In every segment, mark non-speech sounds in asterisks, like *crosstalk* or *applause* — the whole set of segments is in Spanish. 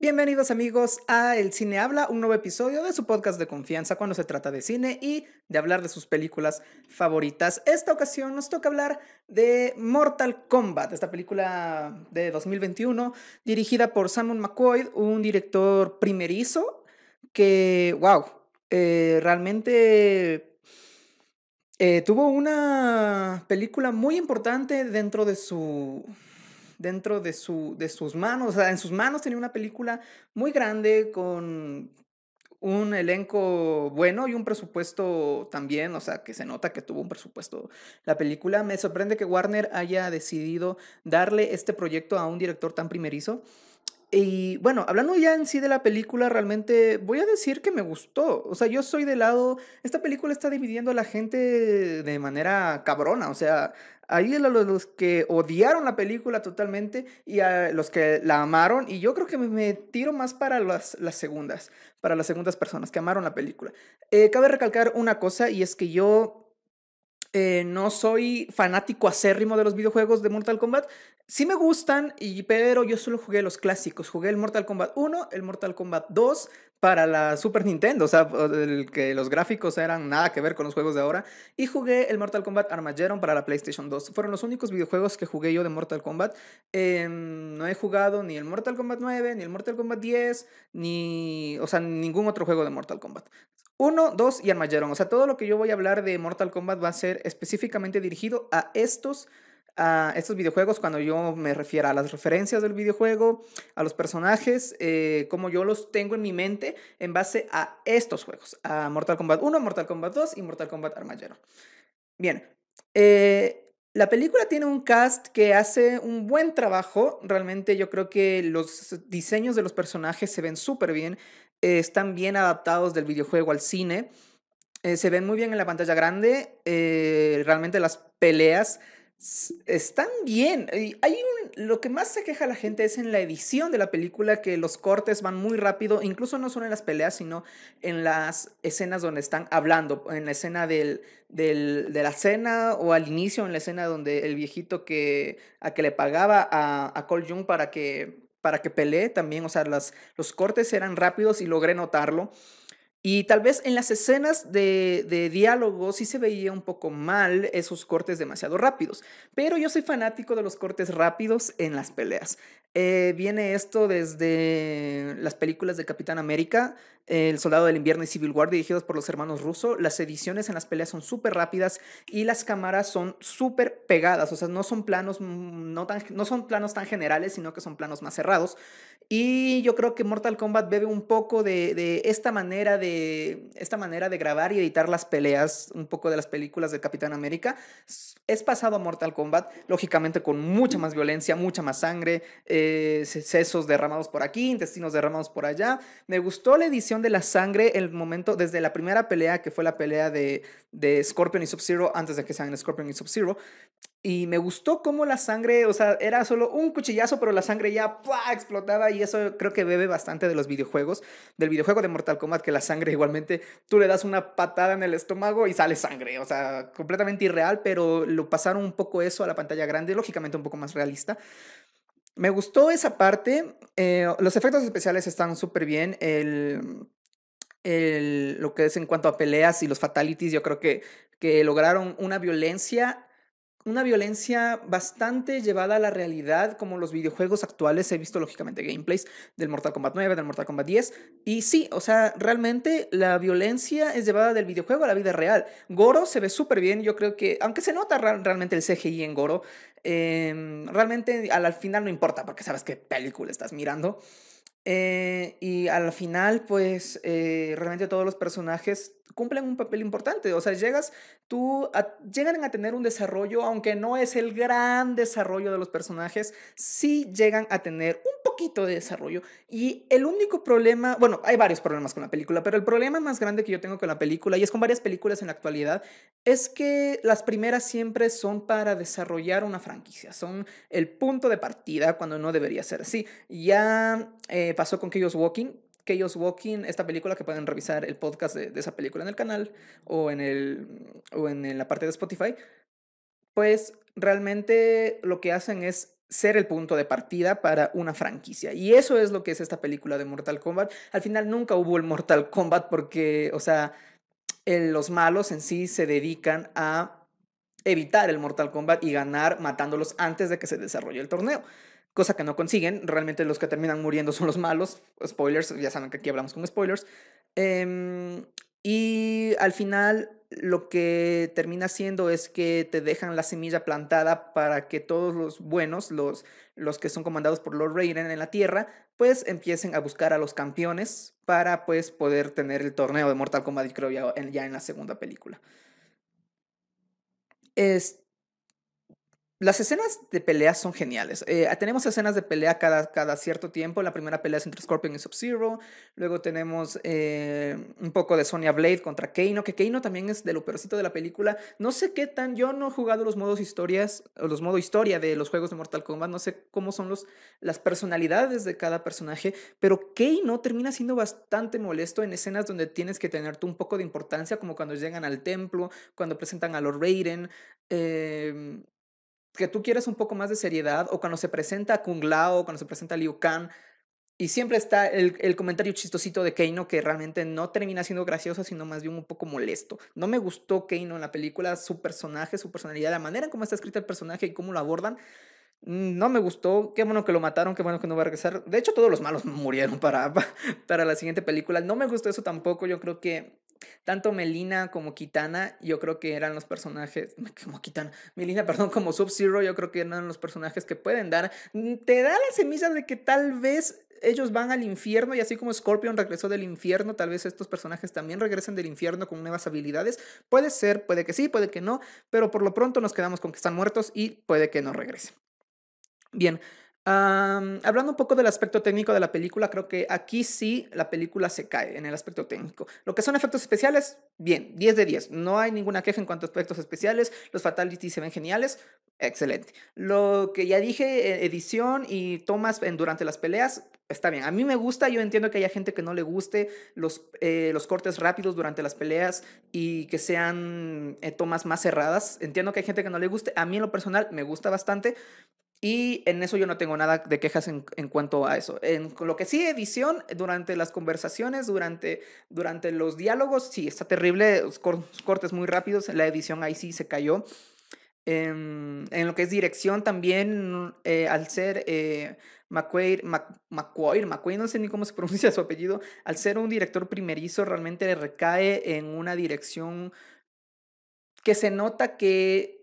Bienvenidos amigos a El Cine Habla, un nuevo episodio de su podcast de confianza cuando se trata de cine y de hablar de sus películas favoritas. Esta ocasión nos toca hablar de Mortal Kombat, esta película de 2021 dirigida por Simon McCoy, un director primerizo que, wow, eh, realmente eh, tuvo una película muy importante dentro de su dentro de, su, de sus manos. O sea, en sus manos tenía una película muy grande con un elenco bueno y un presupuesto también, o sea, que se nota que tuvo un presupuesto la película. Me sorprende que Warner haya decidido darle este proyecto a un director tan primerizo. Y bueno, hablando ya en sí de la película, realmente voy a decir que me gustó. O sea, yo soy de lado, esta película está dividiendo a la gente de manera cabrona. O sea, hay los, los que odiaron la película totalmente y a los que la amaron. Y yo creo que me, tiro más para las, las segundas, para las segundas personas que amaron la película. Eh, cabe recalcar una cosa y es que yo eh, no soy fanático acérrimo de los videojuegos de Mortal Kombat. Sí me gustan, y, pero yo solo jugué los clásicos. Jugué el Mortal Kombat 1, el Mortal Kombat 2 para la Super Nintendo, o sea, el que los gráficos eran nada que ver con los juegos de ahora. Y jugué el Mortal Kombat Armageddon para la PlayStation 2. Fueron los únicos videojuegos que jugué yo de Mortal Kombat. Em, no he jugado ni el Mortal Kombat 9, ni el Mortal Kombat 10, ni, o sea, ningún otro juego de Mortal Kombat. 1, 2 y Armageddon. O sea, todo lo que yo voy a hablar de Mortal Kombat va a ser específicamente dirigido a estos, a estos videojuegos cuando yo me refiero a las referencias del videojuego, a los personajes, eh, como yo los tengo en mi mente en base a estos juegos, a Mortal Kombat 1, Mortal Kombat 2 y Mortal Kombat Armageddon. Bien, eh, la película tiene un cast que hace un buen trabajo. Realmente yo creo que los diseños de los personajes se ven súper bien. Eh, están bien adaptados del videojuego al cine. Se ven muy bien en la pantalla grande. Realmente las peleas están bien. Hay lo que más se queja la gente es en la edición de la película, que los cortes van muy rápido, incluso no solo en las peleas, sino en las escenas donde están hablando, en la escena del, del, de la cena o al inicio, en la escena donde el viejito que, a que le pagaba a, a Cole Jung para que para que pelee también, o sea, las, los cortes eran rápidos y logré notarlo. Y tal vez en las escenas de, diálogo sí se veía un poco mal esos cortes demasiado rápidos, pero yo soy fanático de los cortes rápidos en las peleas. Eh, viene esto desde las películas de Capitán América, El Soldado del Invierno y Civil War dirigidos por los hermanos Russo. Las ediciones en las peleas son súper rápidas y las cámaras son súper pegadas, o sea, no son planos mm, no, tan, no son planos tan generales, sino que son planos más cerrados. Y yo creo que Mortal Kombat bebe un poco de, de esta manera de esta manera de grabar y editar las peleas, un poco de las películas de Capitán América, es pasado a Mortal Kombat, lógicamente con mucha más violencia, mucha más sangre, eh, sesos derramados por aquí, intestinos derramados por allá. Me gustó la edición de la sangre, el momento, desde la primera pelea, que fue la pelea de, de Scorpion y Sub-Zero, antes de que sean Scorpion y Sub-Zero, y me gustó cómo la sangre, o sea, era solo un cuchillazo, pero la sangre ya explotaba y eso creo que bebe bastante de los videojuegos, del videojuego de Mortal Kombat, que la sangre *laughs* igualmente, tú le das una patada en el estómago y sale sangre, o sea, completamente irreal, pero lo pasaron un poco eso a la pantalla grande, lógicamente un poco más realista. Me gustó esa parte, eh, los efectos especiales están súper bien, lo que es en cuanto a peleas y los fatalities, yo creo que, que lograron una violencia una violencia bastante llevada a la realidad, como los videojuegos actuales. He visto, lógicamente, gameplays del Mortal Kombat 9, del Mortal Kombat 10. Y sí, o sea, realmente la violencia es llevada del videojuego a la vida real. Goro se ve súper bien. Yo creo que, aunque se nota realmente el CGI en Goro, em, realmente al, al final no importa, porque sabes qué película estás mirando. Eh, y al final, pues, eh, realmente todos los personajes cumplen un papel importante. O sea, llegas, tú, llegan a tener un desarrollo, aunque no es el gran desarrollo de los personajes, sí llegan a tener un de desarrollo. Y el único problema, bueno, hay varios problemas con la película, pero el problema más grande que yo tengo con la película, y es con varias películas en la actualidad, es que las primeras siempre son para desarrollar una franquicia, son el punto de partida cuando no debería ser así. Ya eh, pasó con Chaos Walking, Chaos Walking, esta película que pueden revisar el podcast de, esa película en el canal o en, el, o en la parte de Spotify, pues realmente lo que hacen es ser el punto de partida para una franquicia. Y eso es lo que es esta película de Mortal Kombat. Al final nunca hubo el Mortal Kombat porque, o sea, los malos en sí se dedican a evitar el Mortal Kombat y ganar matándolos antes de que se desarrolle el torneo. Cosa que no consiguen. Realmente los que terminan muriendo son los malos. Spoilers, ya saben que aquí hablamos con spoilers. Em, y al final lo que termina siendo es que te dejan la semilla plantada para que todos los buenos, los, los que son comandados por Lord Raiden en la Tierra, pues empiecen a buscar a los campeones para pues poder tener el torneo de Mortal Kombat, creo ya ya en la segunda película. Es, las escenas de pelea son geniales. Eh, tenemos escenas de pelea cada, cada cierto tiempo. La primera pelea es entre Scorpion y Sub-Zero. Luego tenemos eh, un poco de Sonya Blade contra Keino, que Keino también es de lo de la película. No sé qué tan. Yo no he jugado los modos historias, los modos historia de los juegos de Mortal Kombat. No sé cómo son los, las personalidades de cada personaje. Pero Keino termina siendo bastante molesto en escenas donde tienes que tener tú un poco de importancia, como cuando llegan al templo, cuando presentan a Lord Raiden. Eh, que tú quieres un poco más de seriedad, o cuando se presenta Kung Lao, o cuando se presenta Liu Kang, y siempre está el, el, comentario chistosito de Keino que realmente no termina siendo gracioso, sino más bien un poco molesto. No me gustó Keino en la película, su personaje, su personalidad, la manera en cómo está escrito el personaje y cómo lo abordan. Mm, no me gustó, qué bueno que lo mataron, qué bueno que no va a regresar. De hecho, todos los malos *laughs* murieron para, *laughs* para la siguiente película. No me gustó eso tampoco, yo creo que tanto Melina como Kitana, yo creo que eran los personajes, *laughs* como Kitana, Melina, perdón, como Sub-Zero, yo creo que eran los personajes que pueden dar, mm, te da la semilla de que tal vez ellos van al infierno y así como Scorpion regresó del infierno, tal vez estos personajes también regresen del infierno con nuevas habilidades. Puede ser, puede que sí, puede que no, pero por lo pronto nos quedamos con que están muertos y puede que no regresen. Bien, hablando un poco del aspecto técnico de la película, creo que aquí sí la película se cae en el aspecto técnico. Lo que son efectos especiales, bien, 10 de 10. No hay ninguna queja en cuanto a efectos especiales. Los fatalities se ven geniales, excelente. Lo que ya dije, e, edición y tomas en, durante las peleas, está bien. A mí me gusta, yo entiendo que haya gente que no le guste los, eh, los cortes rápidos durante las peleas y que sean eh, tomas más cerradas. Entiendo que hay gente que no le guste. A mí en lo personal me gusta bastante. Y en eso yo no tengo nada de quejas en, en cuanto a eso. En lo que sí, edición, durante las conversaciones, durante, durante los diálogos, sí, está terrible, cortes muy rápidos, la edición ahí sí se cayó. En, en lo que es dirección también, eh, al ser eh, McQuaid, McQuaid, no sé ni cómo se *laughs* pronuncia su apellido, al ser un director primerizo, realmente recae en una dirección que se nota que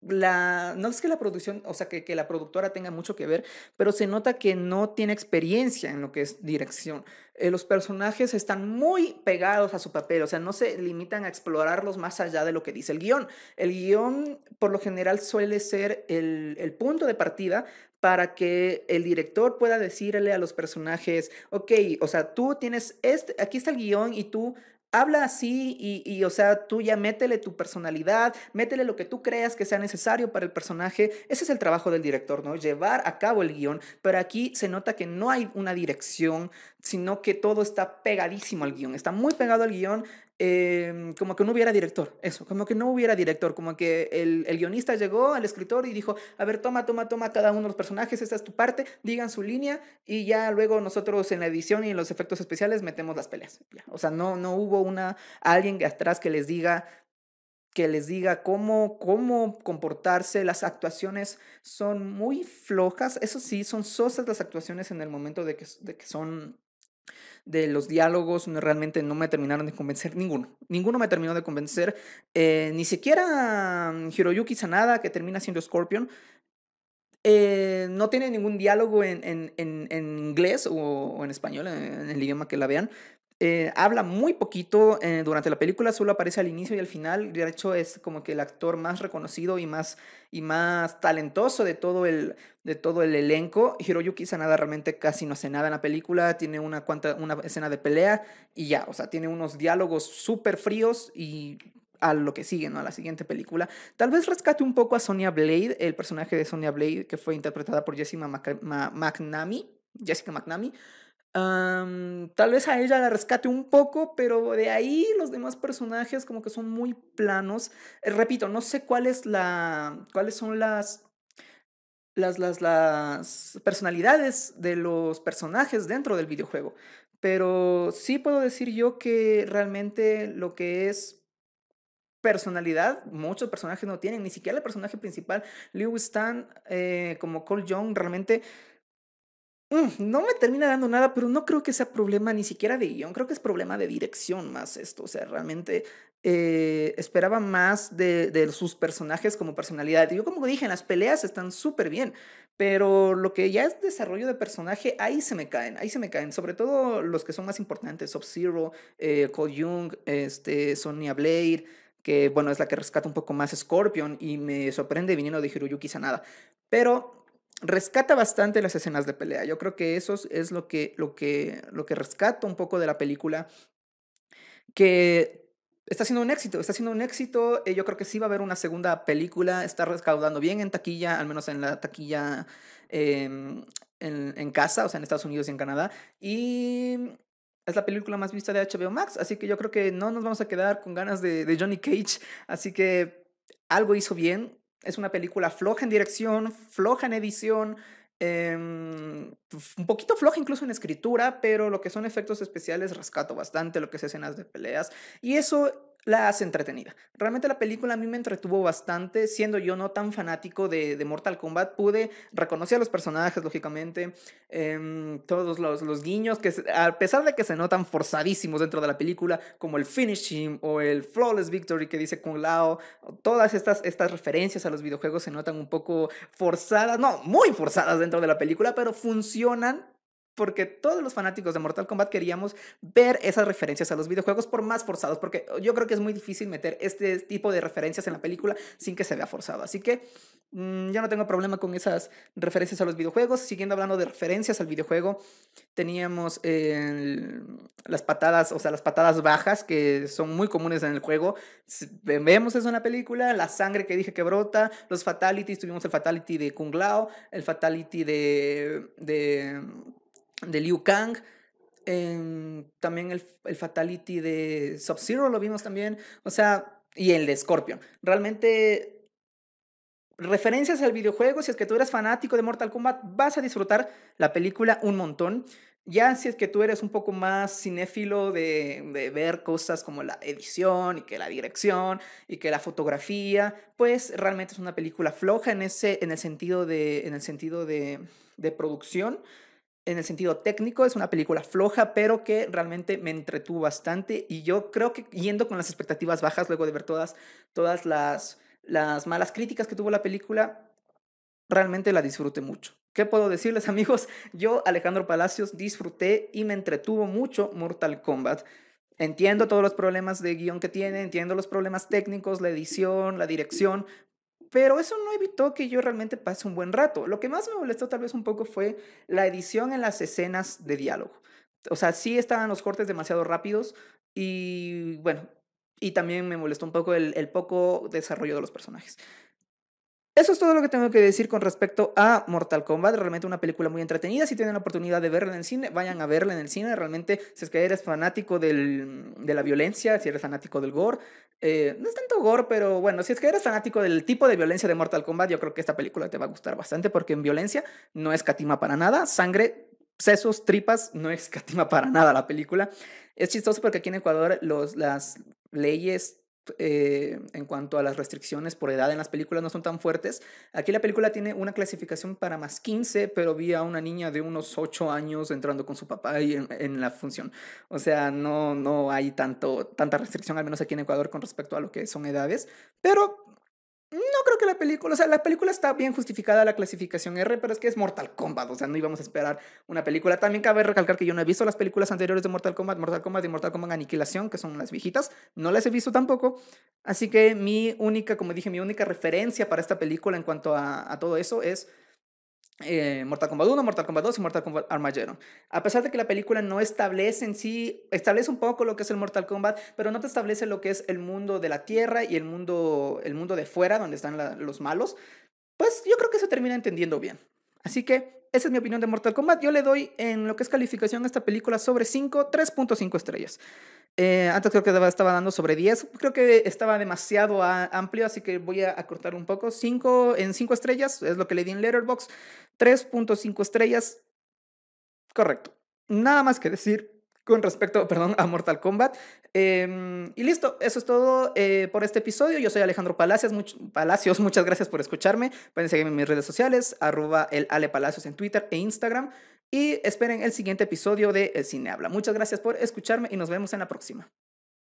la, no es que la producción, o sea, que, que, la productora tenga mucho que ver, pero se nota que no tiene experiencia en lo que es dirección. Eh, los personajes están muy pegados a su papel, o sea, no se limitan a explorarlos más allá de lo que dice el guion. El guion, por lo general, suele ser el, el punto de partida para que el director pueda decirle a los personajes, ok, o sea, tú tienes, este, aquí está el guion y tú habla así y, o sea, tú ya métele tu personalidad, métele lo que tú creas que sea necesario para el personaje. Ese es el trabajo del director, ¿no? Llevar a cabo el guion, pero aquí se nota que no hay una dirección, sino que todo está pegadísimo al guion, está muy pegado al guion, Em, como que no hubiera director, eso, como que no hubiera director, como que el, el, guionista llegó al escritor y dijo, a ver, toma, toma, toma cada uno de los personajes, esta es tu parte, digan su línea y ya luego nosotros en la edición y en los efectos especiales metemos las peleas. O sea, no, no hubo una, alguien atrás que les diga que les diga cómo, cómo comportarse. Las actuaciones son muy flojas, eso sí, son sosas las actuaciones en el momento de que, de que son de los diálogos realmente no me terminaron de convencer ninguno. Ninguno me terminó de convencer. Eh, ni siquiera mm, Hiroyuki Sanada, que termina siendo Scorpion, eh, no tiene ningún diálogo en, en, en, inglés o, o, en español, en el idioma que la vean. Eh, habla muy poquito eh, durante la película, solo aparece al inicio y al final. De hecho, es como que el actor más reconocido y más, y más talentoso de todo, el, de todo el elenco. Hiroyuki Sanada realmente casi no hace nada en la película. Tiene una, cuanta, una escena de pelea y ya, o sea, tiene unos diálogos súper fríos y a lo que sigue, ¿no? A la siguiente película. Tal vez rescate un poco a Sonia Blade, el personaje de Sonia Blade, que fue interpretada por Jessica McNamee. Jessica McNamee tal vez a ella la rescate un poco, pero de ahí los demás personajes como que son muy planos. Eh, repito, no sé cuál es la, cuáles son las las, las, personalidades de los personajes dentro del videojuego. Pero sí puedo decir yo que realmente lo que es personalidad, muchos personajes no tienen, ni siquiera el personaje principal, Lewis Stan, eh, como Cole Young, realmente no me termina dando nada, pero no creo que sea problema ni siquiera de guion, creo que es problema de dirección más esto, o sea, realmente eh, esperaba más de, sus personajes como personalidad. Yo como dije, en las peleas están súper bien, pero lo que ya es desarrollo de personaje, ahí se me caen, ahí se me caen, sobre todo los que son más importantes, Sub-Zero, eh, Cole Young, este, Sonya Blade, que bueno, es la que rescata un poco más Scorpion y me sorprende viniendo de Hiroyuki Sanada. Pero rescata bastante las escenas de pelea. Yo creo que eso es lo que, lo que, lo que rescata un poco de la película. Que está siendo un éxito, está siendo un éxito. Eh, yo creo que sí va a haber una segunda película. Está recaudando bien en taquilla, al menos en la taquilla em, en, en, casa, o sea, en Estados Unidos y en Canadá. Y es la película más vista de HBO Max, así que yo creo que no nos vamos a quedar con ganas de, Johnny Cage, así que algo hizo bien. Es una película floja en dirección, floja en edición, em, un poquito floja incluso en escritura, pero lo que son efectos especiales rescato bastante, lo que es escenas de peleas, y eso la hace entretenida. Realmente la película a mí me entretuvo bastante, siendo yo no tan fanático de, Mortal Kombat, pude reconocer a los personajes, lógicamente, eh, todos los, los, guiños, que a pesar de que se notan forzadísimos dentro de la película, como el finishing o el flawless victory que dice Kung Lao, todas estas, estas referencias a los videojuegos se notan un poco forzadas, no, muy forzadas dentro de la película, pero funcionan porque todos los fanáticos de Mortal Kombat queríamos ver esas referencias a los videojuegos por más forzados, porque yo creo que es muy difícil meter este tipo de referencias en la película sin que se vea forzado. Así que mmm, yo no tengo problema con esas referencias a los videojuegos. Siguiendo hablando de referencias al videojuego, teníamos eh, las patadas, o sea, las patadas bajas que son muy comunes en el juego. Vemos eso en la película, la sangre que dije que brota, los fatalities, tuvimos el fatality de Kung Lao, el fatality de... de de Liu Kang. también el, el, Fatality de Sub-Zero lo vimos también. O sea, y el de Scorpion. Realmente, referencias al videojuego, si es que tú eres fanático de Mortal Kombat, vas a disfrutar la película un montón. Ya si es que tú eres un poco más cinéfilo de, de, ver cosas como la edición y que la dirección y que la fotografía, pues realmente es una película floja en, ese, en el sentido de, en el sentido de, de producción en el sentido técnico es una película floja, pero que realmente me entretuvo bastante y yo creo que yendo con las expectativas bajas luego de ver todas, todas las, las malas críticas que tuvo la película, realmente la disfruté mucho. ¿Qué puedo decirles *laughs* amigos? Yo, Alejandro Palacios, disfruté y me entretuvo mucho Mortal Kombat. Entiendo todos los problemas de guion que tiene, entiendo los problemas técnicos, la edición, la dirección, pero eso no evitó que yo realmente pase un buen rato. Lo que más me molestó tal vez un poco fue la edición en las escenas de diálogo. O sea, sí estaban los cortes demasiado rápidos y bueno, y también me molestó un poco el, el poco desarrollo de los personajes. Eso es todo lo que tengo que decir con respecto a Mortal Kombat. Realmente una película muy entretenida. Si tienen la oportunidad de verla en el cine, vayan a verla en el cine. Realmente, si es que eres fanático del, de la violencia, si eres fanático del gore, eh, no es tanto gore, pero bueno, si es que eres fanático del tipo de violencia de Mortal Kombat, yo creo que esta película te va a gustar bastante porque en violencia no escatima para nada. Sangre, sesos, tripas, no *laughs* escatima para nada la película. Es chistoso porque aquí en Ecuador los, las leyes eh, en cuanto a las restricciones por edad en las películas no son tan fuertes. Aquí la película tiene una clasificación para más 15, pero vi a una niña de unos 8 años entrando con su papá en, en, la función. O sea, no, no hay tanto, tanta restricción, al menos aquí en Ecuador, con respecto a lo que son edades. Pero no creo que la película, o sea, la película está bien justificada la clasificación R, pero es que es Mortal Kombat, o sea, no íbamos a esperar una película. También cabe recalcar que yo no he visto las películas anteriores de Mortal Kombat, Mortal Kombat y Mortal Kombat Aniquilación, que son las viejitas, no las he visto tampoco. Así que mi única, como dije, mi única referencia para esta película en cuanto a, a todo eso es eh, Mortal Kombat 1, Mortal Kombat 2 y Mortal Kombat Armageddon. A pesar de que la película no establece en sí, establece un poco lo que es el Mortal Kombat, pero no te establece lo que es el mundo de la Tierra y el mundo, el mundo de fuera, donde están los malos, pues yo creo que se termina entendiendo bien. Así que esa es mi opinión de Mortal Kombat. Yo le doy en lo que es calificación a esta película sobre 5, 3.5 estrellas. Eh, antes creo que estaba dando sobre 10. Creo que estaba demasiado amplio, así que voy a acortar un poco. 5 en 5 estrellas es lo que le di en Letterboxd. 3.5 estrellas. Correcto. Nada más que decir con respecto, perdón, a Mortal Kombat. Em, y listo, eso es todo eh, por este episodio. Yo soy Alejandro Palacios, Palacios, muchas gracias por escucharme. Pueden seguirme en mis redes sociales, arroba el Ale Palacios en Twitter e Instagram. Y esperen el siguiente episodio de El Cine Habla. Muchas gracias por escucharme y nos vemos en la próxima.